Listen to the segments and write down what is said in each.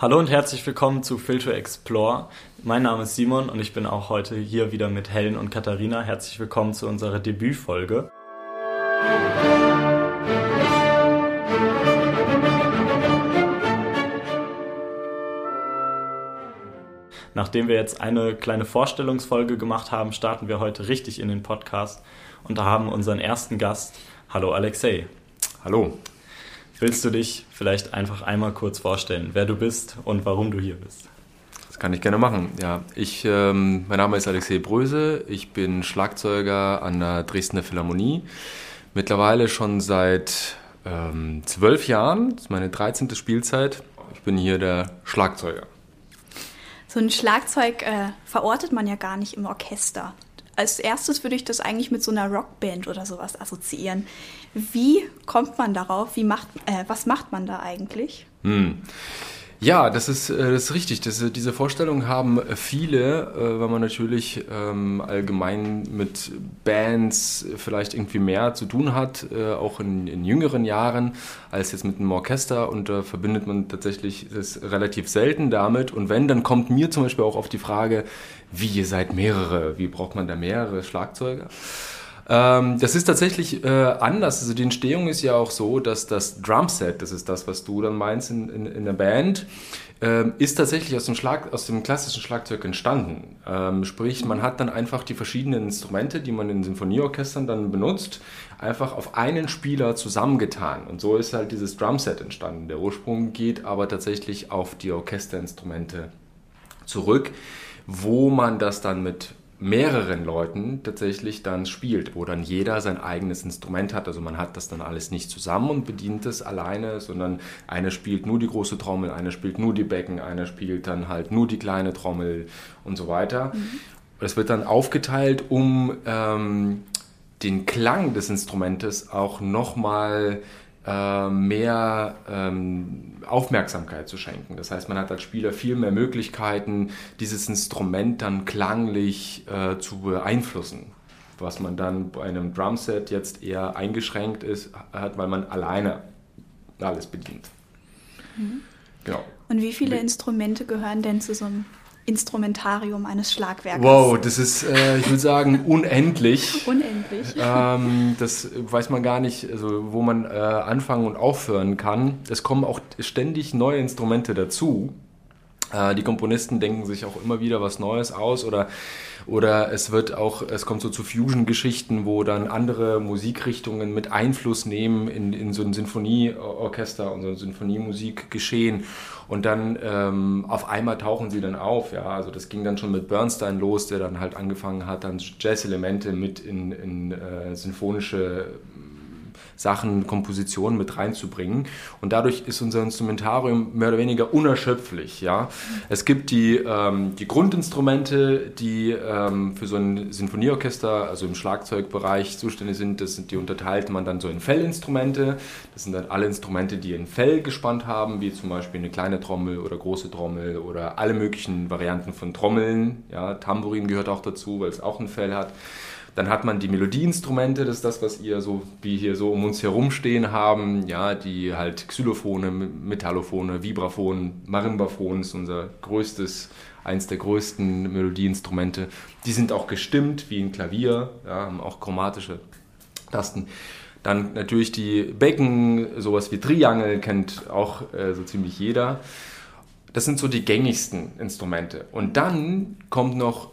Hallo und herzlich willkommen zu Filter Explore. Mein Name ist Simon und ich bin auch heute hier wieder mit Helen und Katharina. Herzlich willkommen zu unserer Debütfolge. Nachdem wir jetzt eine kleine Vorstellungsfolge gemacht haben, starten wir heute richtig in den Podcast und da haben unseren ersten Gast. Hallo Alexei. Hallo. Willst du dich vielleicht einfach einmal kurz vorstellen, wer du bist und warum du hier bist? Das kann ich gerne machen. Ja, ich, ähm, mein Name ist Alexei Bröse. Ich bin Schlagzeuger an der Dresdner Philharmonie. Mittlerweile schon seit ähm, zwölf Jahren. Das ist meine 13. Spielzeit. Ich bin hier der Schlagzeuger. So ein Schlagzeug äh, verortet man ja gar nicht im Orchester als erstes würde ich das eigentlich mit so einer Rockband oder sowas assoziieren. Wie kommt man darauf? Wie macht, äh, was macht man da eigentlich? Hm. Ja, das ist, äh, das ist richtig. Das, äh, diese Vorstellung haben viele, äh, weil man natürlich ähm, allgemein mit Bands vielleicht irgendwie mehr zu tun hat, auch in, in jüngeren Jahren, als jetzt mit einem Orchester. Und da verbindet man tatsächlich das relativ selten damit. Und wenn, dann kommt mir zum Beispiel auch auf die Frage, wie ihr seid mehrere, wie braucht man da mehrere Schlagzeuger? Ähm, das ist tatsächlich äh, anders. Also die Entstehung ist ja auch so, dass das Drumset, das ist das, was du dann meinst in, in, in der Band, ähm, ist tatsächlich aus dem, Schlag, aus dem klassischen Schlagzeug entstanden. Ähm, sprich, man hat dann einfach die verschiedenen Instrumente, die man in Sinfonieorchestern dann benutzt, einfach auf einen Spieler zusammengetan. Und so ist halt dieses Drumset entstanden. Der Ursprung geht aber tatsächlich auf die Orchesterinstrumente zurück, wo man das dann mit mehreren Leuten tatsächlich dann spielt, wo dann jeder sein eigenes Instrument hat. Also man hat das dann alles nicht zusammen und bedient es alleine, sondern einer spielt nur die große Trommel, einer spielt nur die Becken, einer spielt dann halt nur die kleine Trommel und so weiter. Mhm. Es wird dann aufgeteilt, um ähm, den Klang des Instrumentes auch nochmal mal mehr ähm, Aufmerksamkeit zu schenken. Das heißt, man hat als Spieler viel mehr Möglichkeiten, dieses Instrument dann klanglich äh, zu beeinflussen. Was man dann bei einem Drumset jetzt eher eingeschränkt ist, hat, weil man alleine alles bedient. Mhm. Genau. Und wie viele Instrumente gehören denn zu so einem Instrumentarium eines Schlagwerkes. Wow, das ist, äh, ich würde sagen, unendlich. unendlich. Ähm, das weiß man gar nicht, also, wo man äh, anfangen und aufhören kann. Es kommen auch ständig neue Instrumente dazu. Äh, die Komponisten denken sich auch immer wieder was Neues aus oder oder es wird auch, es kommt so zu Fusion-Geschichten, wo dann andere Musikrichtungen mit Einfluss nehmen in, in so ein Sinfonieorchester und so ein Sinfoniemusik geschehen. Und dann ähm, auf einmal tauchen sie dann auf. Ja, also das ging dann schon mit Bernstein los, der dann halt angefangen hat, dann Jazz-Elemente mit in, in äh, sinfonische Sachen, Kompositionen mit reinzubringen. Und dadurch ist unser Instrumentarium mehr oder weniger unerschöpflich. Ja? Es gibt die, ähm, die Grundinstrumente, die ähm, für so ein Sinfonieorchester, also im Schlagzeugbereich zuständig sind. Das sind die unterteilt man dann so in Fellinstrumente. Das sind dann alle Instrumente, die ein Fell gespannt haben, wie zum Beispiel eine kleine Trommel oder große Trommel oder alle möglichen Varianten von Trommeln. Ja, Tambourin gehört auch dazu, weil es auch ein Fell hat. Dann hat man die Melodieinstrumente, das ist das, was ihr so wie hier so um uns herum stehen haben, ja, die halt Xylophone, Metallophone, Vibraphon, Marimbaphon ist unser größtes, eins der größten Melodieinstrumente. Die sind auch gestimmt wie ein Klavier, ja, haben auch chromatische Tasten. Dann natürlich die Becken, sowas wie Triangel kennt auch äh, so ziemlich jeder. Das sind so die gängigsten Instrumente. Und dann kommt noch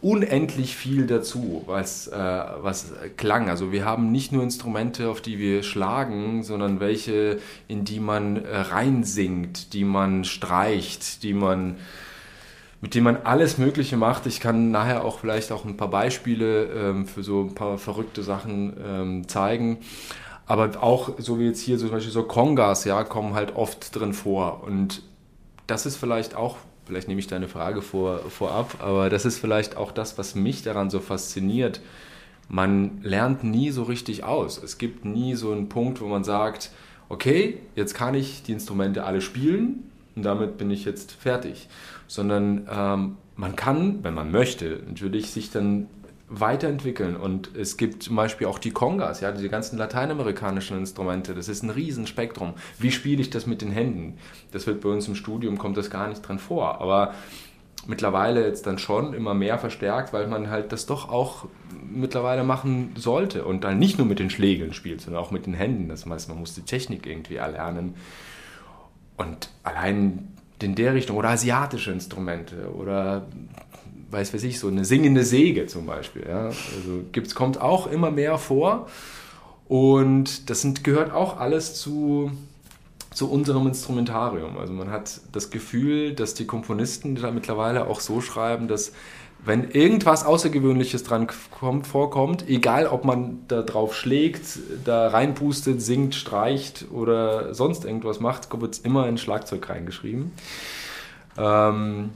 unendlich viel dazu, was, äh, was Klang. Also wir haben nicht nur Instrumente, auf die wir schlagen, sondern welche, in die man äh, reinsingt, die man streicht, die man mit denen man alles Mögliche macht. Ich kann nachher auch vielleicht auch ein paar Beispiele ähm, für so ein paar verrückte Sachen ähm, zeigen. Aber auch so wie jetzt hier zum Beispiel so Kongas, ja, kommen halt oft drin vor. Und das ist vielleicht auch vielleicht nehme ich deine Frage vor, vorab, aber das ist vielleicht auch das, was mich daran so fasziniert. Man lernt nie so richtig aus. Es gibt nie so einen Punkt, wo man sagt, okay, jetzt kann ich die Instrumente alle spielen und damit bin ich jetzt fertig. Sondern ähm, man kann, wenn man möchte, natürlich sich dann weiterentwickeln. Und es gibt zum Beispiel auch die Congas, ja, diese ganzen lateinamerikanischen Instrumente. Das ist ein Riesenspektrum. Wie spiele ich das mit den Händen? Das wird bei uns im Studium, kommt das gar nicht dran vor. Aber mittlerweile jetzt dann schon immer mehr verstärkt, weil man halt das doch auch mittlerweile machen sollte und dann nicht nur mit den Schlägeln spielt, sondern auch mit den Händen. Das heißt, man muss die Technik irgendwie erlernen. Und allein in der Richtung oder asiatische Instrumente oder weiß weiß ich, so eine singende Säge zum Beispiel. Ja? Also gibt's, kommt auch immer mehr vor. Und das sind, gehört auch alles zu, zu unserem Instrumentarium. Also man hat das Gefühl, dass die Komponisten da mittlerweile auch so schreiben, dass wenn irgendwas Außergewöhnliches dran kommt, vorkommt, egal ob man da drauf schlägt, da reinpustet, singt, streicht oder sonst irgendwas macht, wird es immer in Schlagzeug reingeschrieben. Ähm,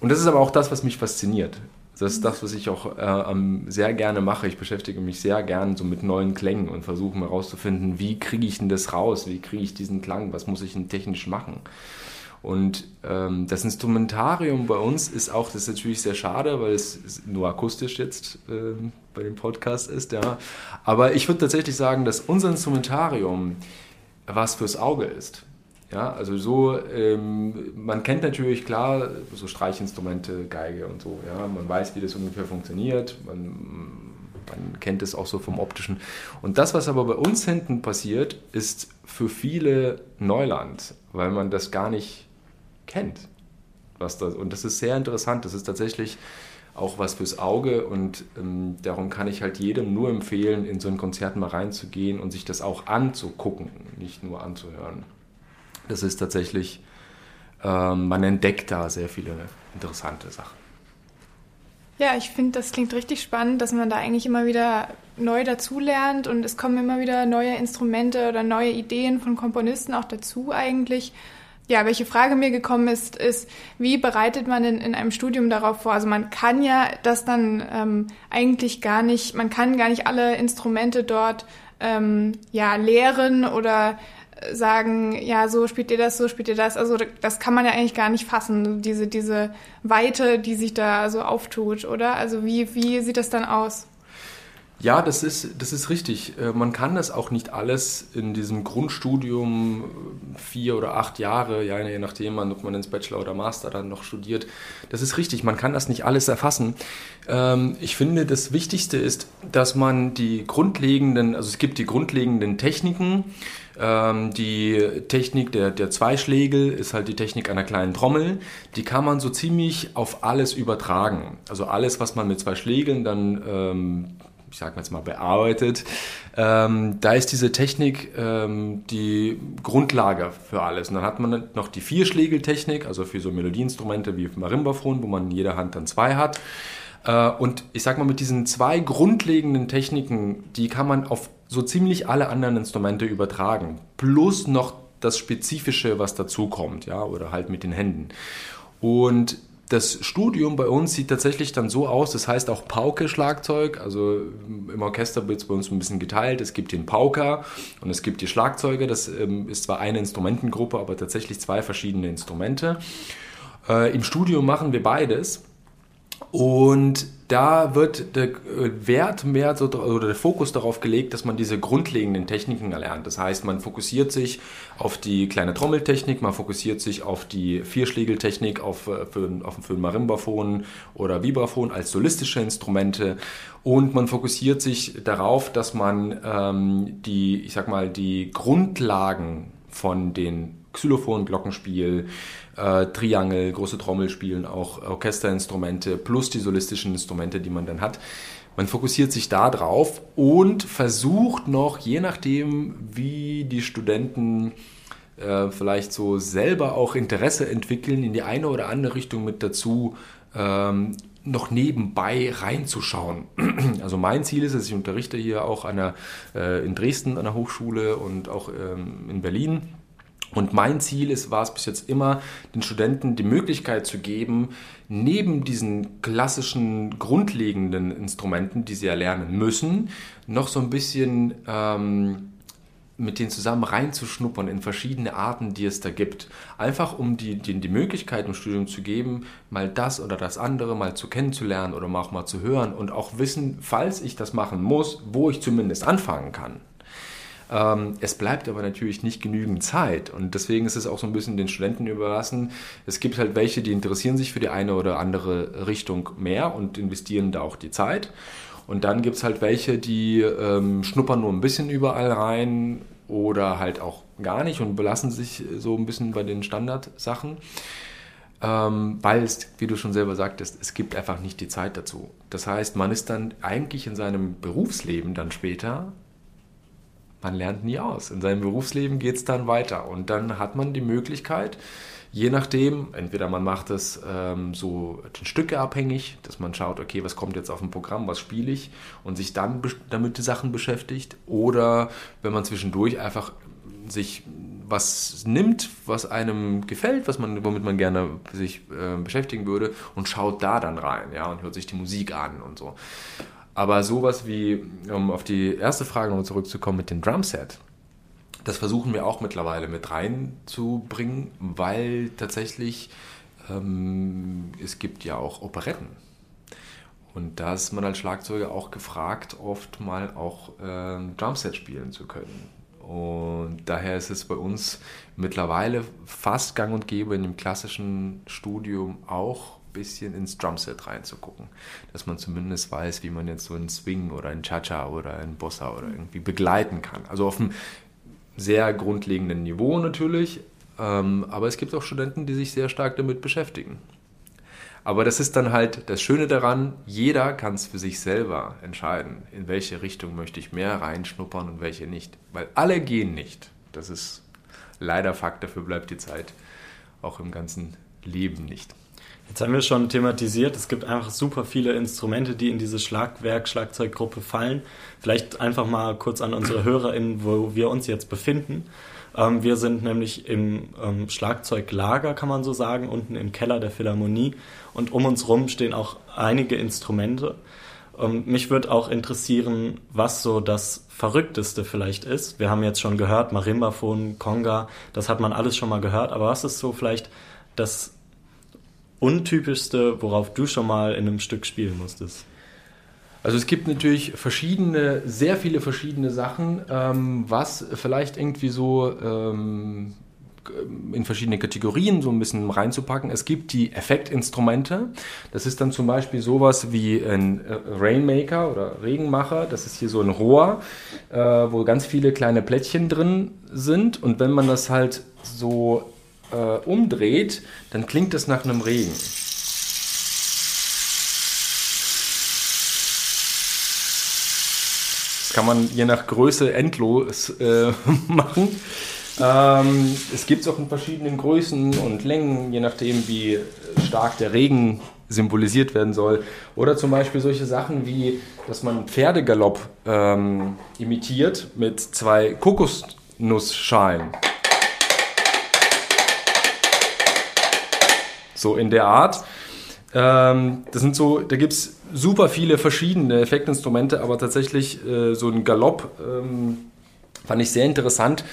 und das ist aber auch das, was mich fasziniert. Das ist das, was ich auch äh, sehr gerne mache. Ich beschäftige mich sehr gern so mit neuen Klängen und versuche herauszufinden, wie kriege ich denn das raus? Wie kriege ich diesen Klang? Was muss ich denn technisch machen? Und ähm, das Instrumentarium bei uns ist auch, das ist natürlich sehr schade, weil es nur akustisch jetzt äh, bei dem Podcast ist, ja. Aber ich würde tatsächlich sagen, dass unser Instrumentarium was fürs Auge ist. Ja, also so, ähm, man kennt natürlich klar so Streichinstrumente, Geige und so, ja, man weiß, wie das ungefähr funktioniert, man, man kennt es auch so vom optischen. Und das, was aber bei uns hinten passiert, ist für viele Neuland, weil man das gar nicht kennt. Was das, und das ist sehr interessant, das ist tatsächlich auch was fürs Auge und ähm, darum kann ich halt jedem nur empfehlen, in so ein Konzert mal reinzugehen und sich das auch anzugucken, nicht nur anzuhören. Das ist tatsächlich, ähm, man entdeckt da sehr viele interessante Sachen. Ja, ich finde, das klingt richtig spannend, dass man da eigentlich immer wieder neu dazulernt und es kommen immer wieder neue Instrumente oder neue Ideen von Komponisten auch dazu eigentlich. Ja, welche Frage mir gekommen ist, ist, wie bereitet man in, in einem Studium darauf vor? Also man kann ja das dann ähm, eigentlich gar nicht, man kann gar nicht alle Instrumente dort ähm, ja lehren oder sagen, ja, so spielt ihr das, so spielt ihr das. Also das kann man ja eigentlich gar nicht fassen, diese, diese Weite, die sich da so auftut, oder? Also wie, wie sieht das dann aus? Ja, das ist, das ist richtig. Äh, man kann das auch nicht alles in diesem Grundstudium äh, vier oder acht Jahre, ja, je nachdem, ob man ins Bachelor oder Master dann noch studiert. Das ist richtig, man kann das nicht alles erfassen. Ähm, ich finde, das Wichtigste ist, dass man die grundlegenden, also es gibt die grundlegenden Techniken, ähm, die Technik der, der Zweischlägel ist halt die Technik einer kleinen Trommel. Die kann man so ziemlich auf alles übertragen. Also alles, was man mit zwei Schlägeln dann, ähm, ich mal jetzt mal, bearbeitet, ähm, da ist diese Technik ähm, die Grundlage für alles. Und dann hat man noch die Vierschlägeltechnik, also für so Melodieinstrumente wie Marimbaphon, wo man in jeder Hand dann zwei hat. Äh, und ich sag mal, mit diesen zwei grundlegenden Techniken, die kann man auf so ziemlich alle anderen Instrumente übertragen. Plus noch das Spezifische, was dazukommt, ja, oder halt mit den Händen. Und das Studium bei uns sieht tatsächlich dann so aus, das heißt auch Pauke-Schlagzeug, also im Orchester wird es bei uns ein bisschen geteilt. Es gibt den Pauker und es gibt die Schlagzeuge. Das ähm, ist zwar eine Instrumentengruppe, aber tatsächlich zwei verschiedene Instrumente. Äh, Im Studium machen wir beides. Und da wird der äh, Wert mehr so, oder der Fokus darauf gelegt, dass man diese grundlegenden Techniken erlernt. Das heißt, man fokussiert sich auf die kleine Trommeltechnik, man fokussiert sich auf die Vierschlägeltechnik, auf, äh, für, auf, für Marimbaphon oder Vibraphon als solistische Instrumente und man fokussiert sich darauf, dass man ähm, die, ich sag mal, die Grundlagen von den Xylophon, Glockenspiel, äh, Triangel, große Trommel spielen, auch Orchesterinstrumente plus die solistischen Instrumente, die man dann hat. Man fokussiert sich da drauf und versucht noch, je nachdem, wie die Studenten äh, vielleicht so selber auch Interesse entwickeln, in die eine oder andere Richtung mit dazu, ähm, noch nebenbei reinzuschauen. Also mein Ziel ist es, ich unterrichte hier auch an der, äh, in Dresden an der Hochschule und auch ähm, in Berlin und mein Ziel ist, war es bis jetzt immer, den Studenten die Möglichkeit zu geben, neben diesen klassischen grundlegenden Instrumenten, die sie erlernen müssen, noch so ein bisschen ähm, mit denen zusammen reinzuschnuppern in verschiedene Arten, die es da gibt. Einfach um die, die, die Möglichkeit im Studium zu geben, mal das oder das andere mal zu kennenzulernen oder auch mal zu hören und auch wissen, falls ich das machen muss, wo ich zumindest anfangen kann. Ähm, es bleibt aber natürlich nicht genügend Zeit und deswegen ist es auch so ein bisschen den Studenten überlassen. Es gibt halt welche, die interessieren sich für die eine oder andere Richtung mehr und investieren da auch die Zeit. Und dann gibt es halt welche, die ähm, schnuppern nur ein bisschen überall rein oder halt auch gar nicht und belassen sich so ein bisschen bei den Standardsachen. Ähm, weil es, wie du schon selber sagtest, es gibt einfach nicht die Zeit dazu. Das heißt, man ist dann eigentlich in seinem Berufsleben dann später, man lernt nie aus. In seinem Berufsleben geht es dann weiter und dann hat man die Möglichkeit, Je nachdem, entweder man macht es ähm, so Stücke abhängig, dass man schaut, okay, was kommt jetzt auf dem Programm, was spiele ich und sich dann damit die Sachen beschäftigt. Oder wenn man zwischendurch einfach sich was nimmt, was einem gefällt, was man, womit man gerne sich äh, beschäftigen würde und schaut da dann rein, ja, und hört sich die Musik an und so. Aber sowas wie, um auf die erste Frage noch zurückzukommen mit dem Drumset, das versuchen wir auch mittlerweile mit reinzubringen, weil tatsächlich ähm, es gibt ja auch Operetten. Und da ist man als Schlagzeuger auch gefragt, oft mal auch ähm, Drumset spielen zu können. Und daher ist es bei uns mittlerweile fast gang und gäbe in dem klassischen Studium auch bisschen ins Drumset reinzugucken. Dass man zumindest weiß, wie man jetzt so einen Swing oder einen Cha-Cha oder einen Bossa oder irgendwie begleiten kann. Also auf einem sehr grundlegenden Niveau natürlich, ähm, aber es gibt auch Studenten, die sich sehr stark damit beschäftigen. Aber das ist dann halt das Schöne daran, jeder kann es für sich selber entscheiden, in welche Richtung möchte ich mehr reinschnuppern und welche nicht. Weil alle gehen nicht. Das ist leider Fakt, dafür bleibt die Zeit auch im ganzen Leben nicht. Jetzt haben wir schon thematisiert, es gibt einfach super viele Instrumente, die in diese Schlagwerk-Schlagzeuggruppe fallen. Vielleicht einfach mal kurz an unsere HörerInnen, wo wir uns jetzt befinden. Ähm, wir sind nämlich im ähm, Schlagzeuglager, kann man so sagen, unten im Keller der Philharmonie. Und um uns rum stehen auch einige Instrumente. Ähm, mich würde auch interessieren, was so das Verrückteste vielleicht ist. Wir haben jetzt schon gehört, Marimbaphon, Conga, das hat man alles schon mal gehört. Aber was ist so vielleicht das untypischste, worauf du schon mal in einem Stück spielen musstest? Also es gibt natürlich verschiedene, sehr viele verschiedene Sachen, ähm, was vielleicht irgendwie so ähm, in verschiedene Kategorien so ein bisschen reinzupacken. Es gibt die Effektinstrumente. Das ist dann zum Beispiel sowas wie ein äh, Rainmaker oder Regenmacher. Das ist hier so ein Rohr, äh, wo ganz viele kleine Plättchen drin sind. Und wenn man das halt so äh, umdreht, dann klingt es nach einem Regen. Das kann man je nach Größe endlos äh, machen. Ähm, es gibt es auch in verschiedenen Größen und Längen, je nachdem, wie stark der Regen symbolisiert werden soll. Oder zum Beispiel solche Sachen wie, dass man Pferdegalopp ähm, imitiert mit zwei Kokosnussschalen. So in der Art. Ähm, das sind so, da gibt es super viele verschiedene Effektinstrumente, aber tatsächlich äh, so ein Galopp ähm, fand ich sehr interessant.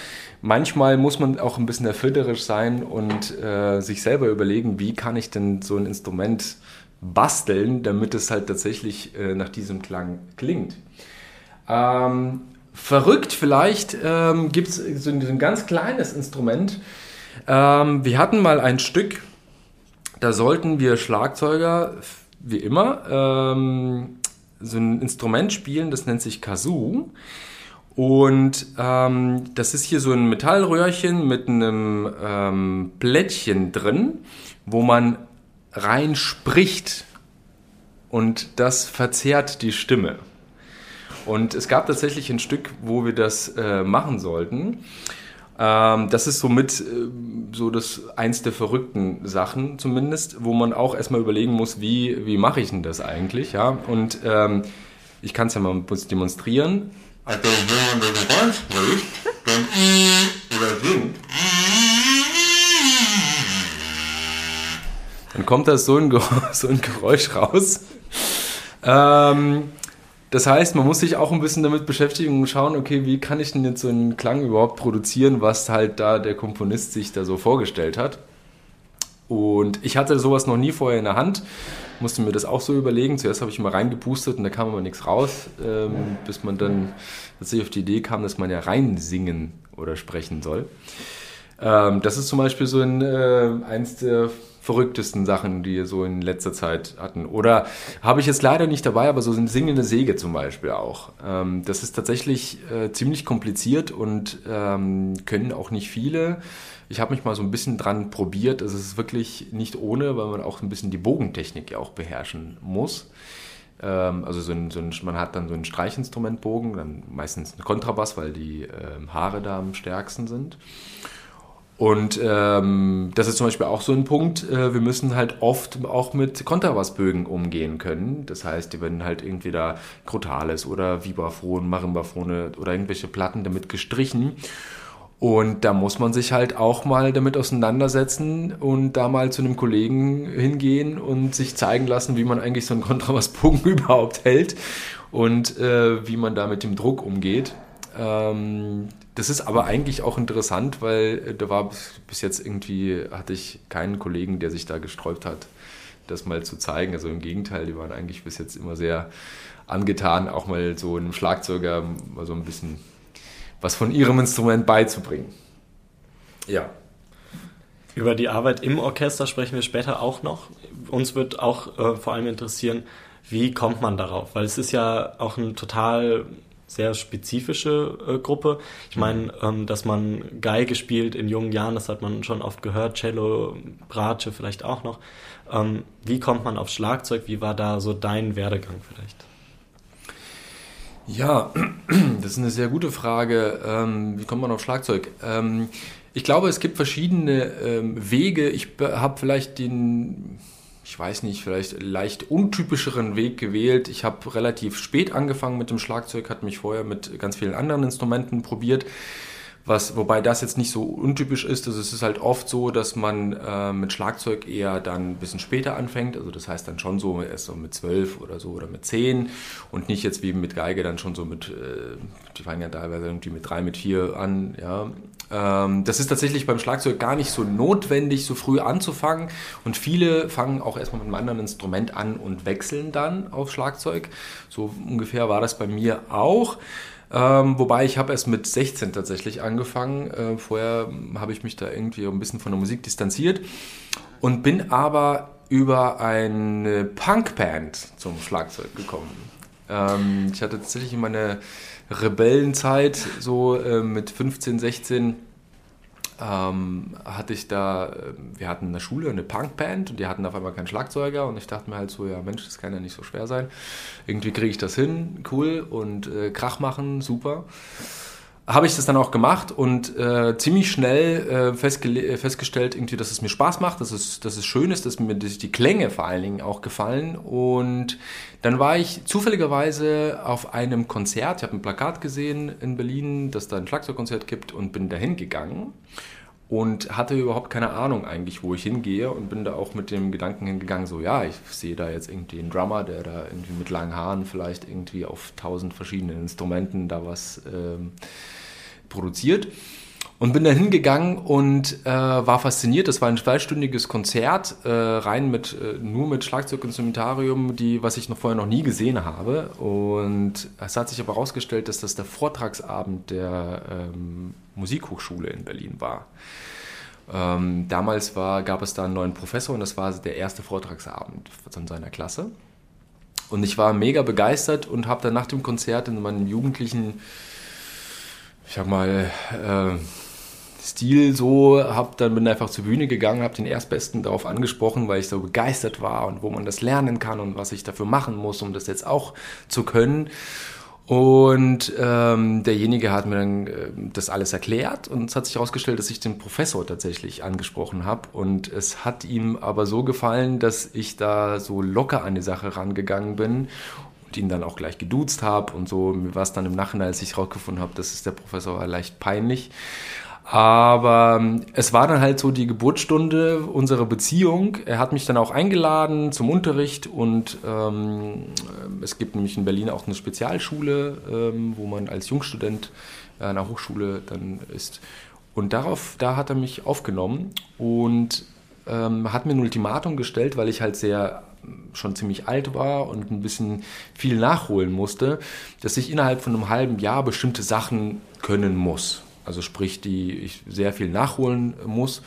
Manchmal muss man auch ein bisschen erfinderisch sein und äh, sich selber überlegen, wie kann ich denn so ein Instrument basteln, damit es halt tatsächlich äh, nach diesem Klang klingt. Ähm, verrückt vielleicht ähm, gibt es so ein, ganz kleines Instrument. Ähm, wir hatten mal ein Stück, da sollten wir Schlagzeuger, wie immer, ähm, so ein Instrument spielen, das nennt sich Kazoo. Und ähm, das ist hier so ein Metallröhrchen mit einem ähm, Plättchen drin, wo man rein spricht und das verzerrt die Stimme. Und es gab tatsächlich ein Stück, wo wir das äh, machen sollten. Ähm, das ist somit äh, so das eins der verrückten Sachen zumindest, wo man auch erstmal überlegen muss, wie, wie mache ich denn das eigentlich, ja? Und ähm, ich kann es ja mal demonstrieren. Also wenn man das reinspricht, dann oder singt, dann kommt da so ein, so ein Geräusch raus. Ähm, das heißt, man muss sich auch ein bisschen damit beschäftigen und schauen, okay, wie kann ich denn jetzt so einen Klang überhaupt produzieren, was halt da der Komponist sich da so vorgestellt hat. Und ich hatte sowas noch nie vorher in der Hand, musste mir das auch so überlegen. Zuerst habe ich mal reingepustet und da kam aber nichts raus, ähm, bis man dann tatsächlich auf die Idee kam, dass man ja reinsingen oder sprechen soll. Ähm, das ist zum Beispiel so ein, äh, eins der verrücktesten Sachen, die wir so in letzter Zeit hatten. Oder habe ich jetzt leider nicht dabei, aber so eine singende Säge zum Beispiel auch. Ähm, das ist tatsächlich äh, ziemlich kompliziert und ähm, können auch nicht viele. Ich habe mich mal so ein bisschen dran probiert. Es ist wirklich nicht ohne, weil man auch ein bisschen die Bogentechnik ja auch beherrschen muss. Ähm, also so ein, so ein, man hat dann so einen Streichinstrumentbogen, dann meistens einen Kontrabass, weil die ähm, Haare da am stärksten sind. Und ähm, das ist zum Beispiel auch so ein Punkt, äh, wir müssen halt oft auch mit Kontrabassbögen umgehen können. Das heißt, die werden halt da Crotales oder Vibraphon, Marimbaphone oder irgendwelche Platten damit gestrichen. Und da muss man sich halt auch mal damit auseinandersetzen und da mal zu einem Kollegen hingehen und sich zeigen lassen, wie man eigentlich so einen Kontrabassbogen überhaupt hält und äh, wie man da mit dem Druck umgeht. Ähm, das ist aber eigentlich auch interessant, weil äh, da war bis jetzt irgendwie, hatte ich keinen Kollegen, der sich da gesträubt hat, das mal zu zeigen. Also im Gegenteil, die waren eigentlich bis jetzt immer sehr angetan, auch mal so einem Schlagzeuger mal so ein bisschen was von ihrem Instrument beizubringen. Ja. Über die Arbeit im Orchester sprechen wir später auch noch. Uns wird auch äh, vor allem interessieren, wie kommt man darauf? Weil es ist ja auch ein total sehr spezifische äh, Gruppe. Ich meine, ähm, dass man Geige spielt in jungen Jahren, das hat man schon oft gehört, Cello, Bratsche vielleicht auch noch. Ähm, wie kommt man auf Schlagzeug? Wie war da so dein Werdegang vielleicht? Ja, das ist eine sehr gute Frage. Ähm, wie kommt man auf Schlagzeug? Ähm, ich glaube, es gibt verschiedene ähm, Wege. Ich habe vielleicht den, ich weiß nicht, vielleicht leicht untypischeren Weg gewählt. Ich habe relativ spät angefangen mit dem Schlagzeug, hatte mich vorher mit ganz vielen anderen Instrumenten probiert. Was, wobei das jetzt nicht so untypisch ist. Also es ist halt oft so, dass man äh, mit Schlagzeug eher dann ein bisschen später anfängt. Also das heißt dann schon so erst so mit zwölf oder so oder mit zehn und nicht jetzt wie mit Geige dann schon so mit, äh, die fangen ja teilweise irgendwie mit drei, mit vier an. Ja. Ähm, das ist tatsächlich beim Schlagzeug gar nicht so notwendig, so früh anzufangen. Und viele fangen auch erstmal mit einem anderen Instrument an und wechseln dann auf Schlagzeug. So ungefähr war das bei mir auch. Ähm, wobei ich habe erst mit 16 tatsächlich angefangen. Äh, vorher habe ich mich da irgendwie ein bisschen von der Musik distanziert und bin aber über eine Punkband zum Schlagzeug gekommen. Ähm, ich hatte tatsächlich in meiner Rebellenzeit so äh, mit 15, 16 ähm, hatte ich da, äh, wir hatten in der Schule eine Punkband und die hatten auf einmal keinen Schlagzeuger und ich dachte mir halt so, ja Mensch, das kann ja nicht so schwer sein. Irgendwie kriege ich das hin, cool und äh, Krach machen, super. Habe ich das dann auch gemacht und äh, ziemlich schnell äh, festgestellt, irgendwie, dass es mir Spaß macht, dass es, dass es schön ist, dass mir die Klänge vor allen Dingen auch gefallen. Und dann war ich zufälligerweise auf einem Konzert, ich habe ein Plakat gesehen in Berlin, dass da ein Schlagzeugkonzert gibt und bin dahin gegangen und hatte überhaupt keine Ahnung eigentlich, wo ich hingehe und bin da auch mit dem Gedanken hingegangen, so ja, ich sehe da jetzt irgendwie einen Drummer, der da irgendwie mit langen Haaren vielleicht irgendwie auf tausend verschiedenen Instrumenten da was ähm, produziert. Und bin da hingegangen und äh, war fasziniert. Das war ein zweistündiges Konzert, äh, rein mit äh, nur mit Schlagzeuginstrumentarium, die, was ich noch vorher noch nie gesehen habe. Und es hat sich aber herausgestellt, dass das der Vortragsabend der ähm, Musikhochschule in Berlin war. Ähm, damals war, gab es da einen neuen Professor und das war der erste Vortragsabend von seiner Klasse. Und ich war mega begeistert und habe dann nach dem Konzert in meinem jugendlichen, ich sag mal, äh, Stil so, hab dann bin einfach zur Bühne gegangen, habe den Erstbesten darauf angesprochen, weil ich so begeistert war und wo man das lernen kann und was ich dafür machen muss, um das jetzt auch zu können. Und ähm, derjenige hat mir dann äh, das alles erklärt und es hat sich herausgestellt, dass ich den Professor tatsächlich angesprochen habe. Und es hat ihm aber so gefallen, dass ich da so locker an die Sache rangegangen bin ihn dann auch gleich geduzt habe und so. Mir war es dann im Nachhinein, als ich herausgefunden habe, dass es der Professor war, leicht peinlich. Aber ähm, es war dann halt so die Geburtsstunde unserer Beziehung. Er hat mich dann auch eingeladen zum Unterricht und ähm, es gibt nämlich in Berlin auch eine Spezialschule, ähm, wo man als Jungstudent der Hochschule dann ist. Und darauf, da hat er mich aufgenommen und ähm, hat mir ein Ultimatum gestellt, weil ich halt sehr schon ziemlich alt war und ein bisschen viel nachholen musste, dass ich innerhalb von einem halben Jahr bestimmte Sachen können muss. Also sprich, die ich sehr viel nachholen muss.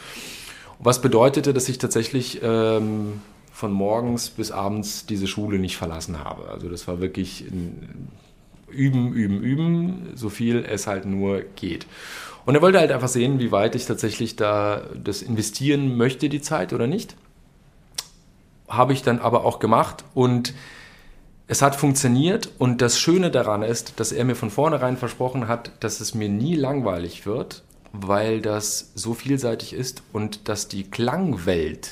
Was bedeutete, dass ich tatsächlich ähm, von morgens bis abends diese Schule nicht verlassen habe. Also das war wirklich üben, üben, üben, so viel es halt nur geht. Und er wollte halt einfach sehen, wie weit ich tatsächlich da das investieren möchte, die Zeit oder nicht. Habe ich dann aber auch gemacht und es hat funktioniert und das Schöne daran ist, dass er mir von vornherein versprochen hat, dass es mir nie langweilig wird, weil das so vielseitig ist und dass die Klangwelt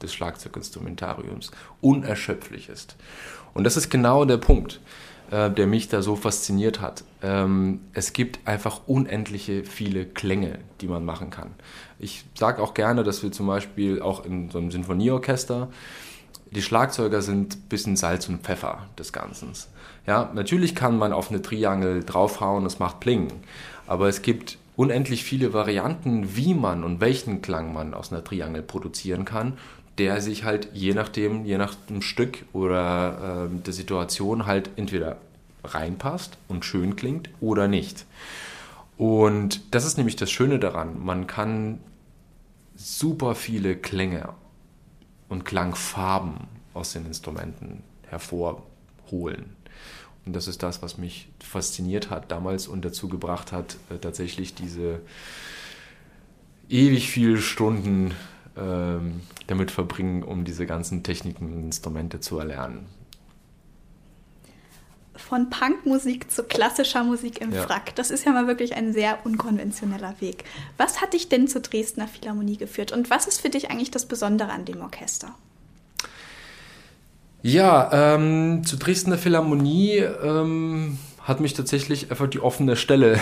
des Schlagzeuginstrumentariums unerschöpflich ist. Und das ist genau der Punkt, äh, der mich da so fasziniert hat. Ähm, es gibt einfach unendliche viele Klänge, die man machen kann. Ich sage auch gerne, dass wir zum Beispiel auch in so einem Sinfonieorchester die Schlagzeuger sind ein bisschen Salz und Pfeffer des Ganzen. Ja, natürlich kann man auf eine Triangel draufhauen, es macht Pling. Aber es gibt unendlich viele Varianten, wie man und welchen Klang man aus einer Triangel produzieren kann, der sich halt je nachdem, je nach dem Stück oder äh, der Situation halt entweder reinpasst und schön klingt oder nicht. Und das ist nämlich das Schöne daran. Man kann super viele Klänge und Klangfarben aus den Instrumenten hervorholen. Und das ist das, was mich fasziniert hat damals und dazu gebracht hat, äh, tatsächlich diese ewig viele Stunden ähm, damit verbringen, um diese ganzen Techniken und Instrumente zu erlernen. Von Punkmusik zu klassischer Musik im ja. Frack. Das ist ja mal wirklich ein sehr unkonventioneller Weg. Was hat dich denn zur Dresdner Philharmonie geführt und was ist für dich eigentlich das Besondere an dem Orchester? Ja, ähm, zur Dresdner Philharmonie ähm, hat mich tatsächlich einfach die offene Stelle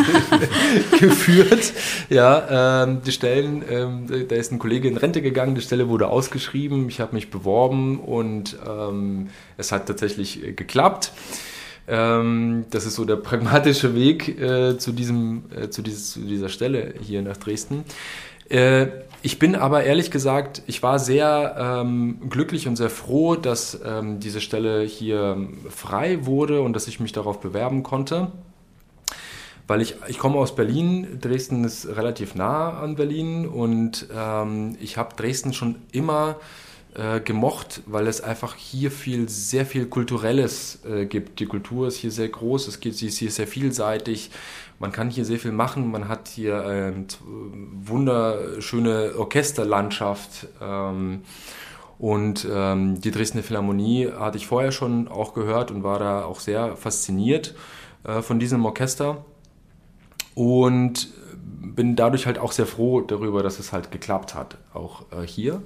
geführt. Ja, ähm, die Stellen, ähm, da ist ein Kollege in Rente gegangen, die Stelle wurde ausgeschrieben, ich habe mich beworben und ähm, es hat tatsächlich äh, geklappt. Ähm, das ist so der pragmatische Weg äh, zu, diesem, äh, zu, dieses, zu dieser Stelle hier nach Dresden. Ich bin aber ehrlich gesagt, ich war sehr ähm, glücklich und sehr froh, dass ähm, diese Stelle hier frei wurde und dass ich mich darauf bewerben konnte. Weil ich, ich komme aus Berlin, Dresden ist relativ nah an Berlin und ähm, ich habe Dresden schon immer äh, gemocht, weil es einfach hier viel, sehr viel Kulturelles äh, gibt. Die Kultur ist hier sehr groß, es geht, sie ist hier sehr vielseitig. Man kann hier sehr viel machen. Man hat hier eine wunderschöne Orchesterlandschaft. Ähm, und ähm, die Dresdner Philharmonie hatte ich vorher schon auch gehört und war da auch sehr fasziniert äh, von diesem Orchester. Und bin dadurch halt auch sehr froh darüber, dass es halt geklappt hat, auch äh, hier.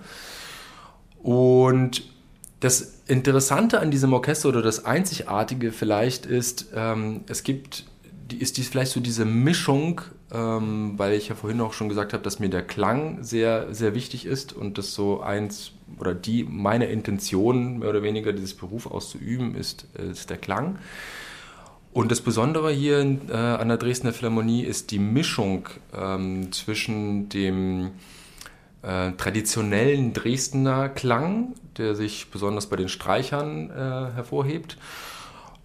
Und das Interessante an diesem Orchester oder das Einzigartige vielleicht ist, ähm, es gibt ist dies vielleicht so diese Mischung, ähm, weil ich ja vorhin auch schon gesagt habe, dass mir der Klang sehr, sehr wichtig ist und das so eins oder die meine Intention mehr oder weniger dieses Beruf auszuüben ist, ist der Klang. Und das Besondere hier äh, an der Dresdner Philharmonie ist die Mischung ähm, zwischen dem äh, traditionellen Dresdner Klang, der sich besonders bei den Streichern äh, hervorhebt,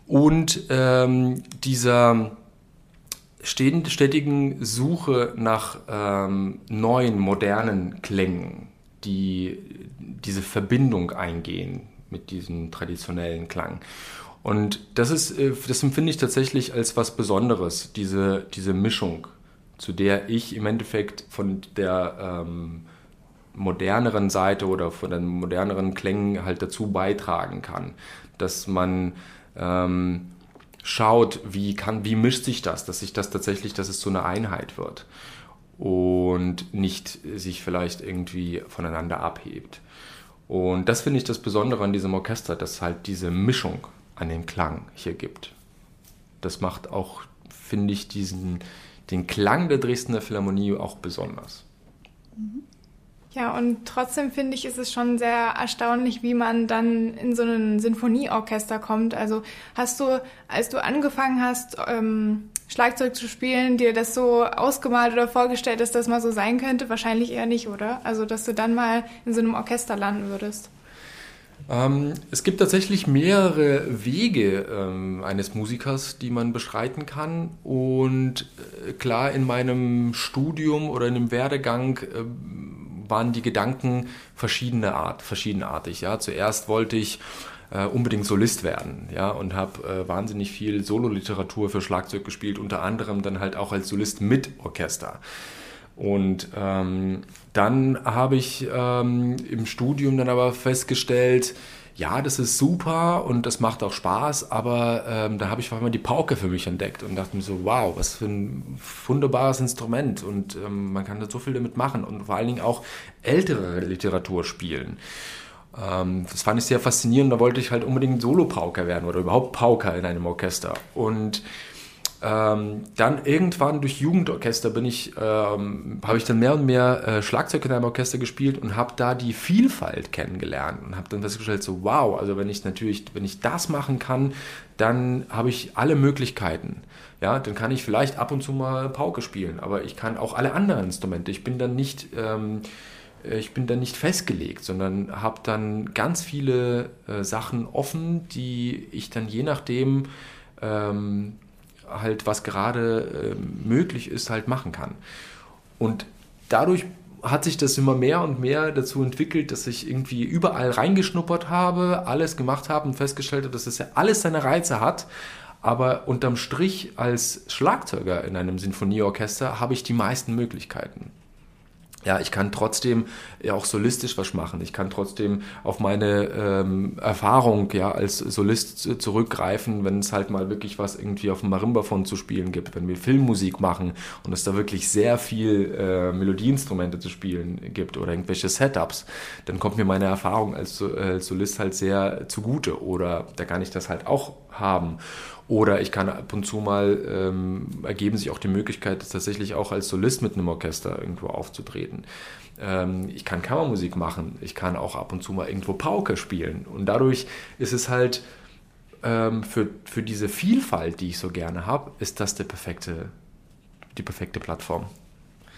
und ähm, dieser stetigen Suche nach ähm, neuen, modernen Klängen, die diese Verbindung eingehen mit diesem traditionellen Klang. Und das ist, äh, das empfinde ich tatsächlich als was Besonderes, diese, diese Mischung, zu der ich im Endeffekt von der ähm, moderneren Seite oder von den moderneren Klängen halt dazu beitragen kann, dass man ähm, schaut, wie kann, wie mischt sich das, dass sich das tatsächlich, dass es so eine Einheit wird und nicht sich vielleicht irgendwie voneinander abhebt. Und das finde ich das Besondere an diesem Orchester, dass halt diese Mischung an dem Klang hier gibt. Das macht auch, finde ich, diesen, den Klang der Dresdner Philharmonie auch besonders. Ja, und trotzdem finde ich, ist es schon sehr erstaunlich, wie man dann in so ein Sinfonieorchester kommt. Also hast du, als du angefangen hast, ähm, Schlagzeug zu spielen, dir das so ausgemalt oder vorgestellt, dass das mal so sein könnte? Wahrscheinlich eher nicht, oder? Also, dass du dann mal in so einem Orchester landen würdest. Ähm, es gibt tatsächlich mehrere Wege ähm, eines Musikers, die man beschreiten kann. Und äh, klar, in meinem Studium oder in dem Werdegang äh, waren die Gedanken verschiedene Art, verschiedenartig. Ja, zuerst wollte ich äh, unbedingt Solist werden, ja, und habe äh, wahnsinnig viel Sololiteratur für Schlagzeug gespielt, unter anderem dann halt auch als Solist mit Orchester. Und ähm, dann habe ich ähm, im Studium dann aber festgestellt, ja, das ist super und das macht auch Spaß, aber ähm, da habe ich auf einmal die Pauke für mich entdeckt und dachte mir so, wow, was für ein wunderbares Instrument und ähm, man kann da so viel damit machen und vor allen Dingen auch ältere Literatur spielen. Ähm, das fand ich sehr faszinierend, da wollte ich halt unbedingt Solo-Pauker werden oder überhaupt Pauker in einem Orchester und ähm, dann irgendwann durch Jugendorchester bin ich, ähm, habe ich dann mehr und mehr äh, Schlagzeug in einem Orchester gespielt und habe da die Vielfalt kennengelernt und habe dann festgestellt, so wow, also wenn ich natürlich, wenn ich das machen kann, dann habe ich alle Möglichkeiten. Ja, dann kann ich vielleicht ab und zu mal Pauke spielen, aber ich kann auch alle anderen Instrumente. Ich bin dann nicht, ähm, ich bin dann nicht festgelegt, sondern habe dann ganz viele äh, Sachen offen, die ich dann je nachdem ähm, halt, was gerade äh, möglich ist, halt machen kann. Und dadurch hat sich das immer mehr und mehr dazu entwickelt, dass ich irgendwie überall reingeschnuppert habe, alles gemacht habe und festgestellt habe, dass es ja alles seine Reize hat. Aber unterm Strich als Schlagzeuger in einem Sinfonieorchester habe ich die meisten Möglichkeiten ja, ich kann trotzdem ja auch solistisch was machen. Ich kann trotzdem auf meine ähm, Erfahrung ja als Solist zurückgreifen, wenn es halt mal wirklich was irgendwie auf dem Marimbaphon zu spielen gibt, wenn wir Filmmusik machen und es da wirklich sehr viel äh, Melodieinstrumente zu spielen gibt oder irgendwelche Setups, dann kommt mir meine Erfahrung als, als Solist halt sehr zugute oder da kann ich das halt auch haben. Oder ich kann ab und zu mal, ähm, ergeben sich auch die Möglichkeit, tatsächlich auch als Solist mit einem Orchester irgendwo aufzutreten. Ähm, ich kann Kammermusik machen, ich kann auch ab und zu mal irgendwo Pauke spielen. Und dadurch ist es halt ähm, für, für diese Vielfalt, die ich so gerne habe, ist das der perfekte, die perfekte Plattform.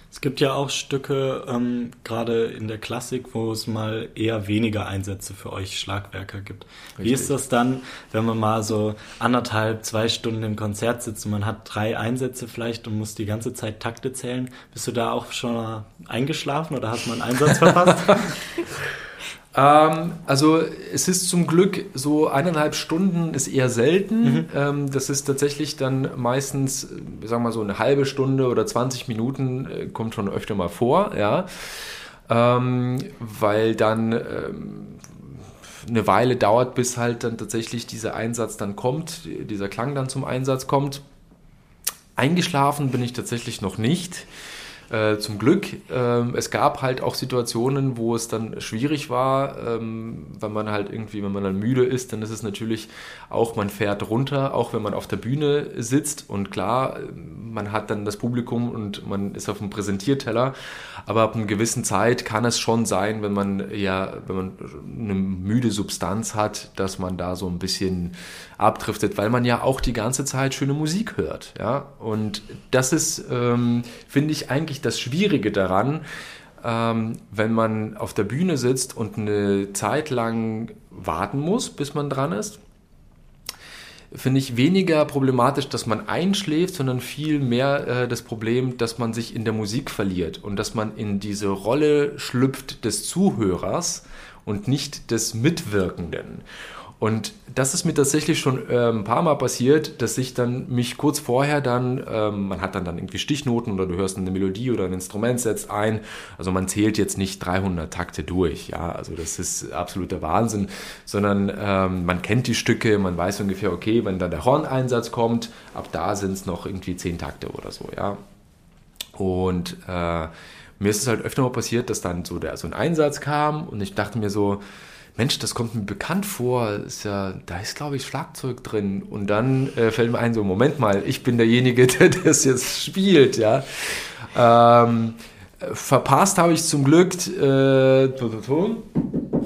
Es gibt ja auch Stücke, ähm, gerade in der Klassik, wo es mal eher weniger Einsätze für euch Schlagwerker gibt. Richtig. Wie ist das dann, wenn man mal so anderthalb, zwei Stunden im Konzert sitzt und man hat drei Einsätze vielleicht und muss die ganze Zeit Takte zählen? Bist du da auch schon eingeschlafen oder hast du mal einen Einsatz verpasst? Ähm, also es ist zum Glück so eineinhalb Stunden ist eher selten. Mhm. Ähm, das ist tatsächlich dann meistens, sagen wir mal so eine halbe Stunde oder 20 Minuten äh, kommt schon öfter mal vor, ja. Ähm, weil dann ähm, eine Weile dauert, bis halt dann tatsächlich dieser Einsatz dann kommt, dieser Klang dann zum Einsatz kommt. Eingeschlafen bin ich tatsächlich noch nicht. Äh, zum Glück. Ähm, es gab halt auch Situationen, wo es dann schwierig war, ähm, wenn man halt irgendwie, wenn man dann müde ist, dann ist es natürlich auch, man fährt runter, auch wenn man auf der Bühne sitzt und klar, man hat dann das Publikum und man ist auf dem Präsentierteller, aber ab einer gewissen Zeit kann es schon sein, wenn man ja, wenn man eine müde Substanz hat, dass man da so ein bisschen abdriftet, weil man ja auch die ganze Zeit schöne Musik hört, ja. Und das ist, ähm, finde ich, eigentlich das Schwierige daran, ähm, wenn man auf der Bühne sitzt und eine Zeit lang warten muss, bis man dran ist. Finde ich weniger problematisch, dass man einschläft, sondern viel mehr äh, das Problem, dass man sich in der Musik verliert und dass man in diese Rolle schlüpft des Zuhörers und nicht des Mitwirkenden. Und das ist mir tatsächlich schon äh, ein paar Mal passiert, dass ich dann mich kurz vorher dann, ähm, man hat dann, dann irgendwie Stichnoten oder du hörst eine Melodie oder ein Instrument setzt ein. Also man zählt jetzt nicht 300 Takte durch, ja, also das ist absoluter Wahnsinn, sondern ähm, man kennt die Stücke, man weiß ungefähr, okay, wenn dann der Horneinsatz kommt, ab da sind es noch irgendwie 10 Takte oder so, ja. Und äh, mir ist es halt öfter mal passiert, dass dann so, der, so ein Einsatz kam und ich dachte mir so, Mensch, das kommt mir bekannt vor, ist ja, da ist glaube ich Schlagzeug drin. Und dann äh, fällt mir ein, so Moment mal, ich bin derjenige, der das jetzt spielt, ja. Ähm, verpasst habe ich zum Glück, äh,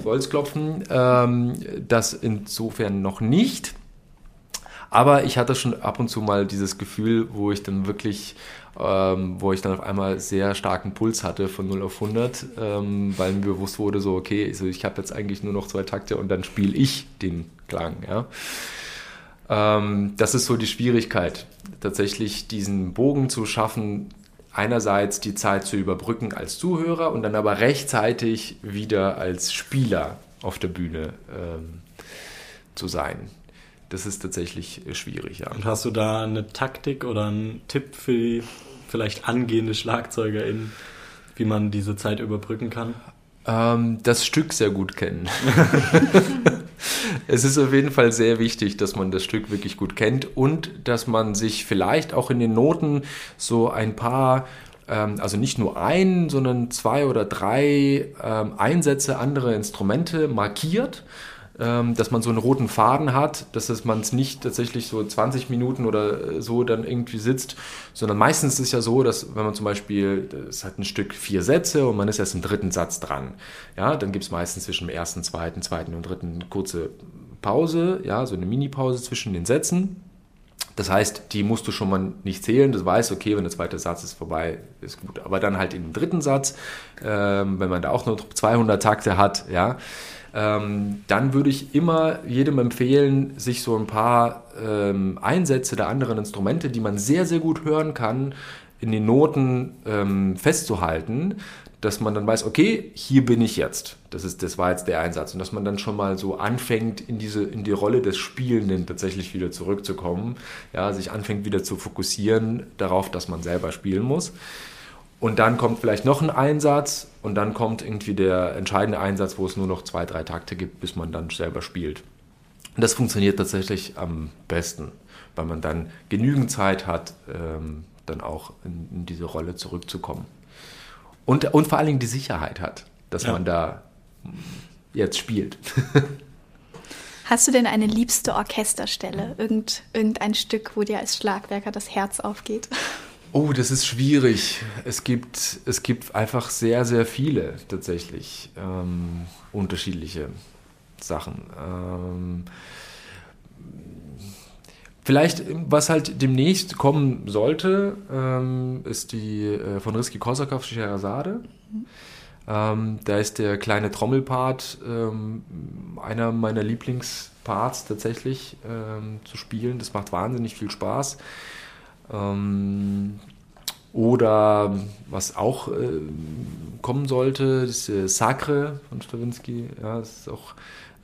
Holzklopfen, ähm, das insofern noch nicht. Aber ich hatte schon ab und zu mal dieses Gefühl, wo ich dann wirklich, ähm, wo ich dann auf einmal sehr starken Puls hatte von 0 auf 100, ähm, weil mir bewusst wurde, so, okay, also ich habe jetzt eigentlich nur noch zwei Takte und dann spiele ich den Klang. Ja. Ähm, das ist so die Schwierigkeit, tatsächlich diesen Bogen zu schaffen, einerseits die Zeit zu überbrücken als Zuhörer und dann aber rechtzeitig wieder als Spieler auf der Bühne ähm, zu sein das ist tatsächlich äh, schwierig, ja. Und hast du da eine Taktik oder einen Tipp für vielleicht angehende SchlagzeugerInnen, wie man diese Zeit überbrücken kann? Ähm, das Stück sehr gut kennen. es ist auf jeden Fall sehr wichtig, dass man das Stück wirklich gut kennt und dass man sich vielleicht auch in den Noten so ein paar ähm, also nicht nur ein, sondern zwei oder drei ähm, Einsätze anderer Instrumente markiert dass man so einen roten Faden hat, dass man es nicht tatsächlich so 20 Minuten oder so dann irgendwie sitzt, sondern meistens ist es ja so, dass wenn man zum Beispiel, es hat ein Stück vier Sätze und man ist erst im dritten Satz dran, ja, dann gibt es meistens zwischen dem ersten, zweiten, zweiten und dritten eine kurze Pause, ja, so eine Mini-Pause zwischen den Sätzen. Das heißt, die musst du schon mal nicht zählen. Das weißt, okay, wenn der zweite Satz ist vorbei, ist gut. Aber dann halt im dritten Satz, ähm, wenn man da auch nur 200 Takte hat, ja, ähm, dann würde ich immer jedem empfehlen, sich so ein paar ähm, Einsätze der anderen Instrumente, die man sehr, sehr gut hören kann, in den Noten ähm, festzuhalten, dass man dann weiß, okay, hier bin ich jetzt. Das, ist, das war jetzt der Einsatz. Und dass man dann schon mal so anfängt, in, diese, in die Rolle des Spielenden tatsächlich wieder zurückzukommen. Ja, sich anfängt wieder zu fokussieren darauf, dass man selber spielen muss. Und dann kommt vielleicht noch ein Einsatz und dann kommt irgendwie der entscheidende Einsatz, wo es nur noch zwei, drei Takte gibt, bis man dann selber spielt. Und das funktioniert tatsächlich am besten, weil man dann genügend Zeit hat, ähm, dann auch in, in, diese Rolle zurückzukommen. Und, und vor allen Dingen die Sicherheit hat, dass ja. man da jetzt spielt. Hast du denn eine liebste Orchesterstelle? Irgend, irgendein Stück, wo dir als Schlagwerker das Herz aufgeht? Oh, das ist schwierig. Es gibt, es gibt einfach sehr, sehr viele tatsächlich ähm, unterschiedliche Sachen. Ähm, vielleicht, was halt demnächst kommen sollte, ähm, ist die äh, von Rizky Korsakov Scheherazade. Ähm, da ist der kleine Trommelpart ähm, einer meiner Lieblingsparts tatsächlich ähm, zu spielen. Das macht wahnsinnig viel Spaß. Ähm, oder was auch äh, kommen sollte, das äh, Sacre von Stravinsky. Ja, das ist auch,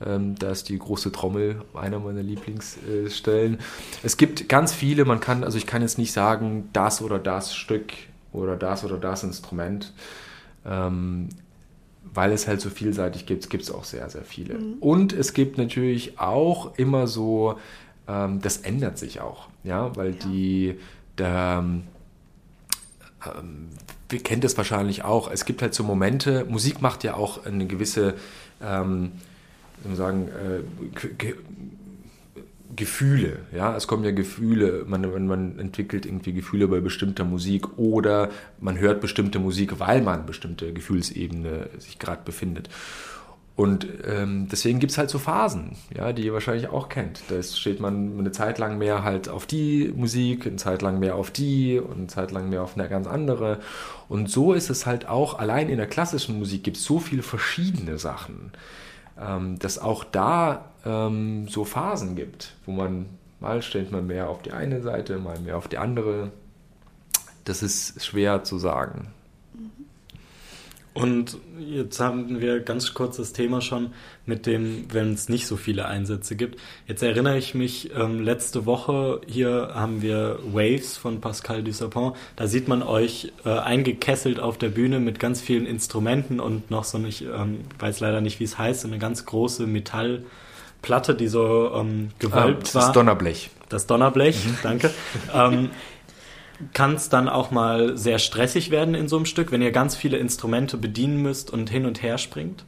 ähm, da ist die große Trommel einer meiner Lieblingsstellen. Äh, es gibt ganz viele, man kann, also ich kann jetzt nicht sagen, das oder das Stück oder das oder das Instrument. Ähm, weil es halt so vielseitig gibt, gibt es auch sehr, sehr viele. Mhm. Und es gibt natürlich auch immer so, ähm, das ändert sich auch, ja, weil ja. die da, ähm, ähm, wir kennen das wahrscheinlich auch. Es gibt halt so Momente, Musik macht ja auch eine gewisse, ähm, sagen, äh, Gefühle, ja, es kommen ja Gefühle, man, man entwickelt irgendwie Gefühle bei bestimmter Musik oder man hört bestimmte Musik, weil man bestimmte Gefühlsebene sich gerade befindet. Und ähm, deswegen gibt es halt so Phasen, ja, die ihr wahrscheinlich auch kennt. Da steht man eine Zeit lang mehr halt auf die Musik, eine Zeit lang mehr auf die und eine Zeit lang mehr auf eine ganz andere. Und so ist es halt auch, allein in der klassischen Musik gibt es so viele verschiedene Sachen, ähm, dass auch da ähm, so Phasen gibt, wo man mal stellt man mehr auf die eine Seite, mal mehr auf die andere. Das ist schwer zu sagen. Und jetzt haben wir ganz kurz das Thema schon mit dem, wenn es nicht so viele Einsätze gibt. Jetzt erinnere ich mich, ähm, letzte Woche hier haben wir Waves von Pascal Dussapont. Da sieht man euch äh, eingekesselt auf der Bühne mit ganz vielen Instrumenten und noch so, ich ähm, weiß leider nicht, wie es heißt, so eine ganz große Metallplatte, die so ähm, gewölbt ah, das war. Das Donnerblech. Das Donnerblech, mhm. danke. ähm, kann es dann auch mal sehr stressig werden in so einem Stück, wenn ihr ganz viele Instrumente bedienen müsst und hin und her springt?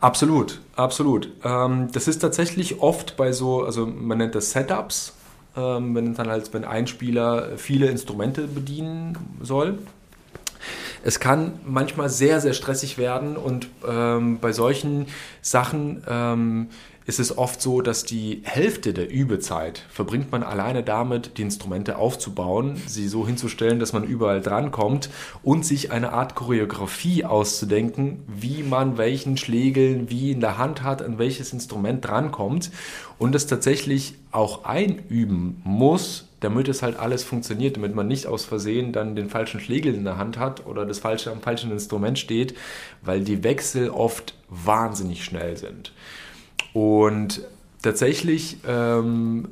Absolut, absolut. Ähm, das ist tatsächlich oft bei so, also man nennt das Setups, ähm, wenn dann halt, wenn ein Spieler viele Instrumente bedienen soll. Es kann manchmal sehr, sehr stressig werden und ähm, bei solchen Sachen ist es oft so, dass die Hälfte der Übezeit verbringt man alleine damit, die Instrumente aufzubauen, sie so hinzustellen, dass man überall drankommt und sich eine Art Choreografie auszudenken, wie man welchen Schlägeln wie in der Hand hat, an welches Instrument drankommt und es tatsächlich auch einüben muss, damit es halt alles funktioniert, damit man nicht aus Versehen dann den falschen Schlägel in der Hand hat oder das falsche am falschen Instrument steht, weil die Wechsel oft wahnsinnig schnell sind. Und tatsächlich ähm,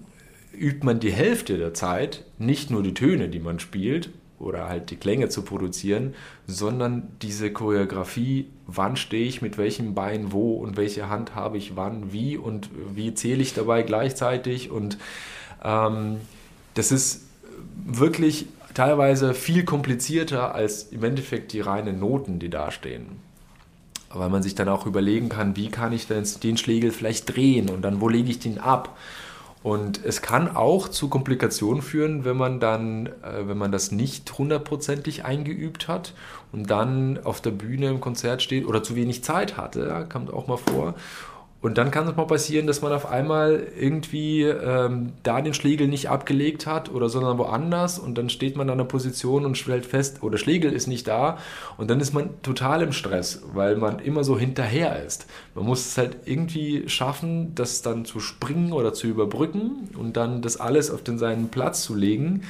übt man die Hälfte der Zeit nicht nur die Töne, die man spielt, oder halt die Klänge zu produzieren, sondern diese Choreografie, wann stehe ich mit welchem Bein wo und welche Hand habe ich wann, wie und wie zähle ich dabei gleichzeitig. Und ähm, das ist wirklich teilweise viel komplizierter als im Endeffekt die reinen Noten, die da stehen weil man sich dann auch überlegen kann, wie kann ich denn den Schlägel vielleicht drehen und dann wo lege ich den ab. Und es kann auch zu Komplikationen führen, wenn man dann, äh, wenn man das nicht hundertprozentig eingeübt hat und dann auf der Bühne im Konzert steht oder zu wenig Zeit hatte, ja, kommt auch mal vor. Und dann kann es mal passieren, dass man auf einmal irgendwie ähm, da den Schlegel nicht abgelegt hat oder sondern woanders und dann steht man an der Position und stellt fest, oder oh, Schlegel ist nicht da. Und dann ist man total im Stress, weil man immer so hinterher ist. Man muss es halt irgendwie schaffen, das dann zu springen oder zu überbrücken und dann das alles auf den seinen Platz zu legen,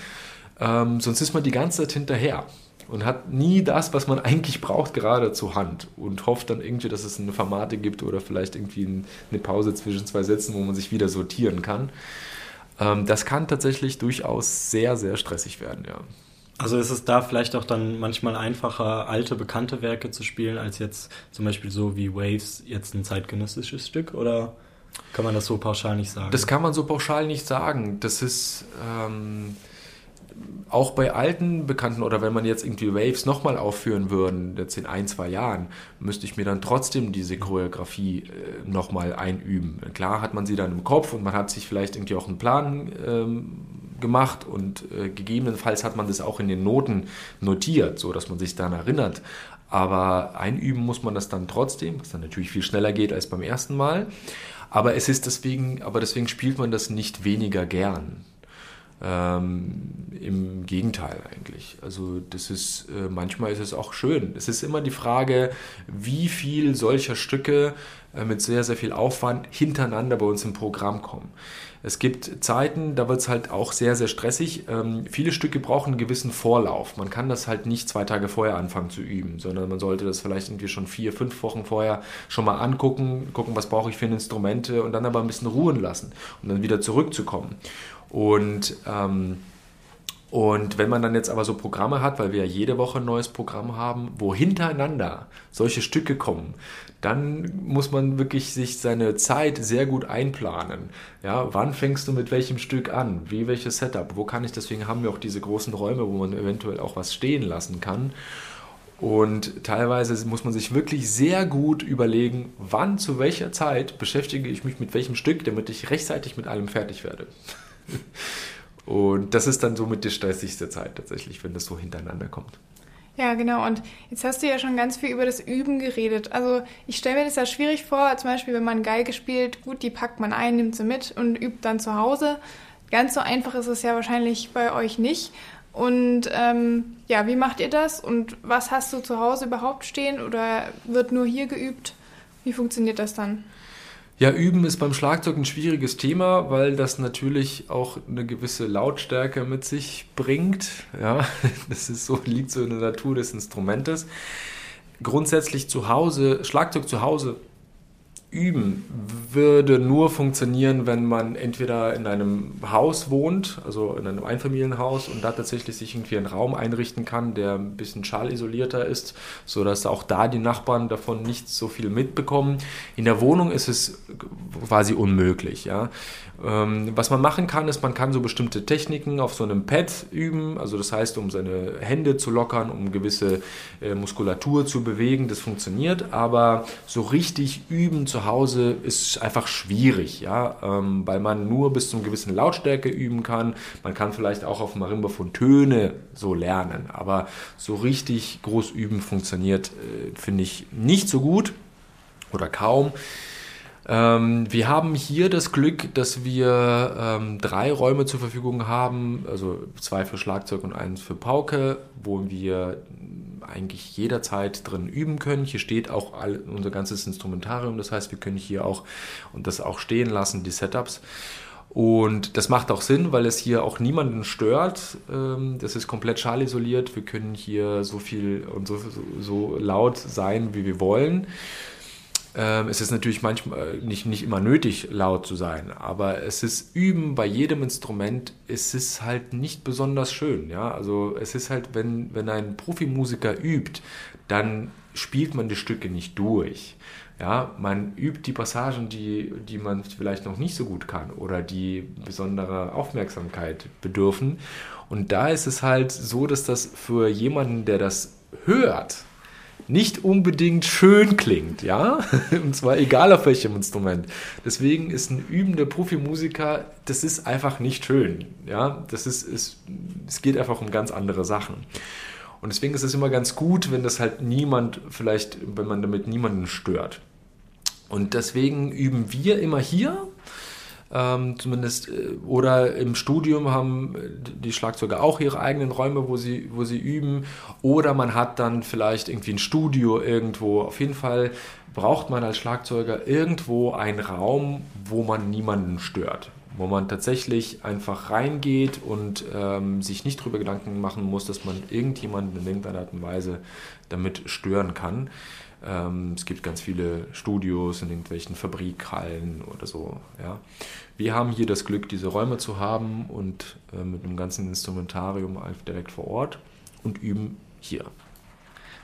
ähm, sonst ist man die ganze Zeit hinterher und hat nie das, was man eigentlich braucht, gerade zur Hand und hofft dann irgendwie, dass es eine Formate gibt oder vielleicht irgendwie eine Pause zwischen zwei Sätzen, wo man sich wieder sortieren kann. Ähm, das kann tatsächlich durchaus sehr, sehr stressig werden, ja. Also ist es da vielleicht auch dann manchmal einfacher, alte, bekannte Werke zu spielen, als jetzt zum Beispiel so wie Waves jetzt ein zeitgenössisches Stück? Oder kann man das so pauschal nicht sagen? Das kann man so pauschal nicht sagen. Das ist... Ähm auch bei alten Bekannten oder wenn man jetzt irgendwie Waves nochmal aufführen würden, jetzt in ein, zwei Jahren, müsste ich mir dann trotzdem diese Choreografie äh, nochmal einüben. Klar hat man sie dann im Kopf und man hat sich vielleicht irgendwie auch einen Plan ähm, gemacht und äh, gegebenenfalls hat man das auch in den Noten notiert, so dass man sich daran erinnert. Aber einüben muss man das dann trotzdem, was dann natürlich viel schneller geht als beim ersten Mal. Aber es ist deswegen, aber deswegen spielt man das nicht weniger gern. Ähm, Im Gegenteil eigentlich. Also das ist äh, manchmal ist es auch schön. Es ist immer die Frage, wie viel solcher Stücke äh, mit sehr, sehr viel Aufwand hintereinander bei uns im Programm kommen. Es gibt Zeiten, da wird es halt auch sehr, sehr stressig. Ähm, viele Stücke brauchen einen gewissen Vorlauf. Man kann das halt nicht zwei Tage vorher anfangen zu üben, sondern man sollte das vielleicht irgendwie schon vier, fünf Wochen vorher schon mal angucken, gucken, was brauche ich für Instrumente und dann aber ein bisschen ruhen lassen und dann wieder zurückzukommen. Und, ähm, und wenn man dann jetzt aber so Programme hat, weil wir ja jede Woche ein neues Programm haben, wo hintereinander solche Stücke kommen, dann muss man wirklich sich seine Zeit sehr gut einplanen. Ja, wann fängst du mit welchem Stück an? Wie welches Setup? Wo kann ich? Deswegen haben wir auch diese großen Räume, wo man eventuell auch was stehen lassen kann. Und teilweise muss man sich wirklich sehr gut überlegen, wann, zu welcher Zeit beschäftige ich mich mit welchem Stück, damit ich rechtzeitig mit allem fertig werde. Und das ist dann somit die stressigste Zeit tatsächlich, wenn das so hintereinander kommt. Ja, genau. Und jetzt hast du ja schon ganz viel über das Üben geredet. Also ich stelle mir das ja schwierig vor, zum Beispiel, wenn man Geige spielt, gut, die packt man ein, nimmt sie mit und übt dann zu Hause. Ganz so einfach ist es ja wahrscheinlich bei euch nicht. Und ähm, ja, wie macht ihr das? Und was hast du zu Hause überhaupt stehen oder wird nur hier geübt? Wie funktioniert das dann? Ja, üben ist beim Schlagzeug ein schwieriges Thema, weil das natürlich auch eine gewisse Lautstärke mit sich bringt. Ja, das ist so, liegt so in der Natur des Instrumentes. Grundsätzlich zu Hause, Schlagzeug zu Hause Üben würde nur funktionieren, wenn man entweder in einem Haus wohnt, also in einem Einfamilienhaus und da tatsächlich sich irgendwie einen Raum einrichten kann, der ein bisschen schallisolierter ist, sodass auch da die Nachbarn davon nicht so viel mitbekommen. In der Wohnung ist es quasi unmöglich. Ja. Ähm, was man machen kann, ist, man kann so bestimmte Techniken auf so einem Pad üben, also das heißt, um seine Hände zu lockern, um gewisse äh, Muskulatur zu bewegen, das funktioniert, aber so richtig üben zu Hause ist einfach schwierig, ja, ähm, weil man nur bis zu einer gewissen Lautstärke üben kann. Man kann vielleicht auch auf Marimba von Töne so lernen, aber so richtig groß üben funktioniert, äh, finde ich nicht so gut oder kaum. Ähm, wir haben hier das Glück, dass wir ähm, drei Räume zur Verfügung haben, also zwei für Schlagzeug und eins für Pauke, wo wir eigentlich jederzeit drin üben können. Hier steht auch all, unser ganzes Instrumentarium, das heißt, wir können hier auch und das auch stehen lassen, die Setups. Und das macht auch Sinn, weil es hier auch niemanden stört. Ähm, das ist komplett schallisoliert. Wir können hier so viel und so, so laut sein, wie wir wollen. Ähm, es ist natürlich manchmal äh, nicht, nicht immer nötig, laut zu sein, aber es ist Üben bei jedem Instrument, es ist halt nicht besonders schön. Ja? Also es ist halt, wenn, wenn ein Profimusiker übt, dann spielt man die Stücke nicht durch. Ja, man übt die Passagen, die, die man vielleicht noch nicht so gut kann oder die besondere Aufmerksamkeit bedürfen. Und da ist es halt so, dass das für jemanden, der das hört, nicht unbedingt schön klingt, ja, und zwar egal auf welchem Instrument. Deswegen ist ein übender Profimusiker, das ist einfach nicht schön, ja, das ist, ist, es geht einfach um ganz andere Sachen. Und deswegen ist es immer ganz gut, wenn das halt niemand, vielleicht, wenn man damit niemanden stört. Und deswegen üben wir immer hier ähm, zumindest, äh, oder im Studium haben die Schlagzeuger auch ihre eigenen Räume, wo sie, wo sie üben. Oder man hat dann vielleicht irgendwie ein Studio irgendwo. Auf jeden Fall braucht man als Schlagzeuger irgendwo einen Raum, wo man niemanden stört wo man tatsächlich einfach reingeht und ähm, sich nicht darüber Gedanken machen muss, dass man irgendjemanden in irgendeiner Art und Weise damit stören kann. Ähm, es gibt ganz viele Studios in irgendwelchen Fabrikhallen oder so. Ja. Wir haben hier das Glück, diese Räume zu haben und äh, mit einem ganzen Instrumentarium direkt vor Ort und üben hier.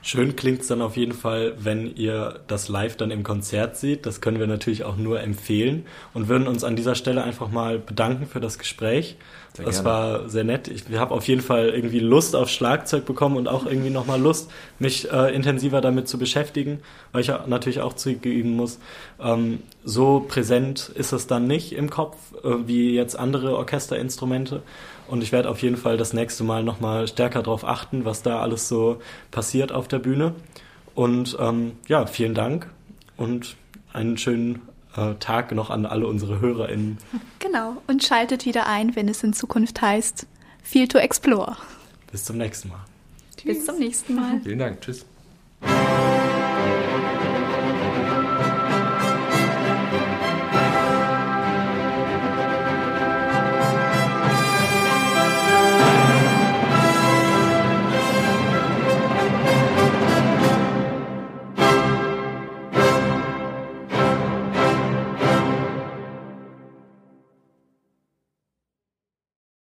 Schön klingt es dann auf jeden Fall, wenn ihr das live dann im Konzert seht. Das können wir natürlich auch nur empfehlen und würden uns an dieser Stelle einfach mal bedanken für das Gespräch. Sehr das gerne. war sehr nett. Ich habe auf jeden Fall irgendwie Lust auf Schlagzeug bekommen und auch irgendwie nochmal Lust, mich äh, intensiver damit zu beschäftigen, weil ich natürlich auch zurückgeüben muss. Ähm, so präsent ist es dann nicht im Kopf, äh, wie jetzt andere Orchesterinstrumente. Und ich werde auf jeden Fall das nächste Mal nochmal stärker darauf achten, was da alles so passiert auf der Bühne. Und ähm, ja, vielen Dank und einen schönen äh, Tag noch an alle unsere HörerInnen. Genau, und schaltet wieder ein, wenn es in Zukunft heißt Feel to Explore. Bis zum nächsten Mal. Tschüss. Bis zum nächsten Mal. Vielen Dank. Tschüss.